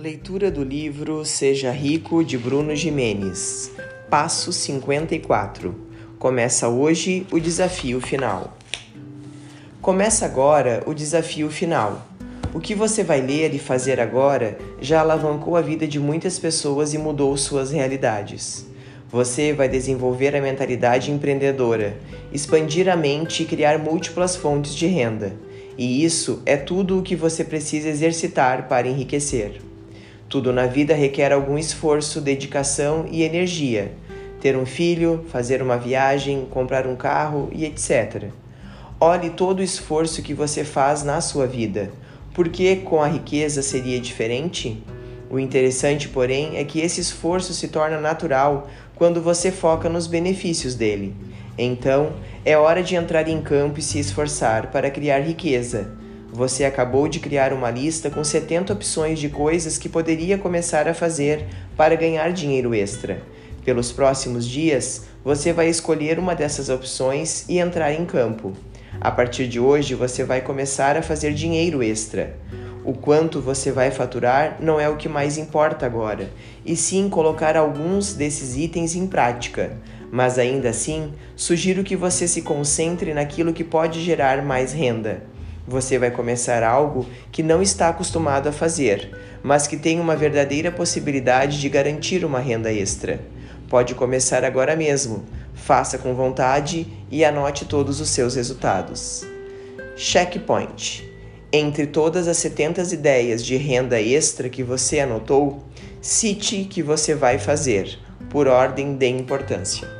leitura do livro Seja Rico de Bruno Jimenez. Passo 54. Começa hoje o desafio final. Começa agora o desafio final. O que você vai ler e fazer agora já alavancou a vida de muitas pessoas e mudou suas realidades. Você vai desenvolver a mentalidade empreendedora, expandir a mente e criar múltiplas fontes de renda. E isso é tudo o que você precisa exercitar para enriquecer. Tudo na vida requer algum esforço, dedicação e energia. Ter um filho, fazer uma viagem, comprar um carro e etc. Olhe todo o esforço que você faz na sua vida. Por que com a riqueza seria diferente? O interessante, porém, é que esse esforço se torna natural quando você foca nos benefícios dele. Então, é hora de entrar em campo e se esforçar para criar riqueza você acabou de criar uma lista com 70 opções de coisas que poderia começar a fazer para ganhar dinheiro extra. Pelos próximos dias, você vai escolher uma dessas opções e entrar em campo. A partir de hoje, você vai começar a fazer dinheiro extra. O quanto você vai faturar não é o que mais importa agora, e sim colocar alguns desses itens em prática. Mas ainda assim, sugiro que você se concentre naquilo que pode gerar mais renda. Você vai começar algo que não está acostumado a fazer, mas que tem uma verdadeira possibilidade de garantir uma renda extra. Pode começar agora mesmo. Faça com vontade e anote todos os seus resultados. Checkpoint. Entre todas as 70 ideias de renda extra que você anotou, cite que você vai fazer, por ordem de importância.